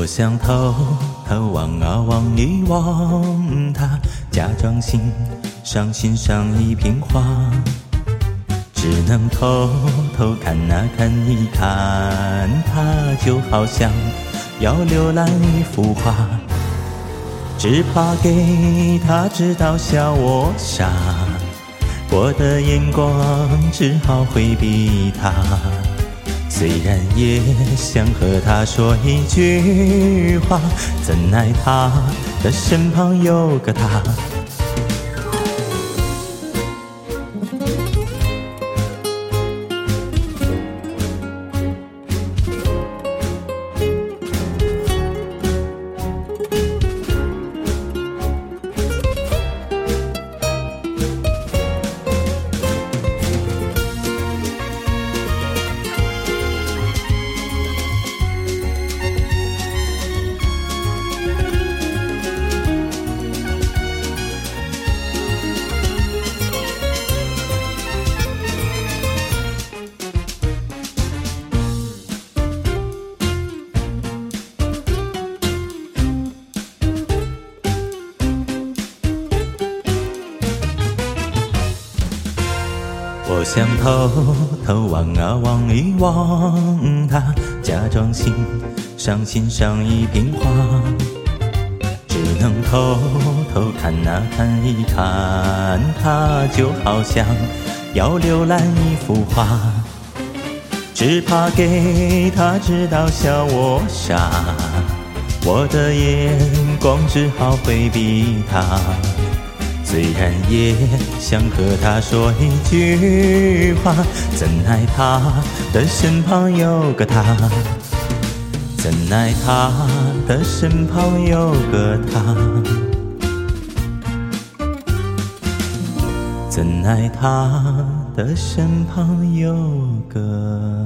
我想偷偷望啊望一望他，假装欣赏欣赏一瓶花，只能偷偷看啊看一看他，就好像要浏览一幅画，只怕给他知道笑我傻，我的眼光只好回避他。虽然也想和他说一句话，怎奈他的身旁有个她。我想偷偷望啊望一望他，假装欣赏欣赏一瓶花，只能偷偷看啊看一看他，就好像要浏览一幅画，只怕给他知道笑我傻，我的眼光只好回避他。虽然也想和他说一句话，怎奈他的身旁有个他，怎奈他的身旁有个他，怎奈他的身旁有个。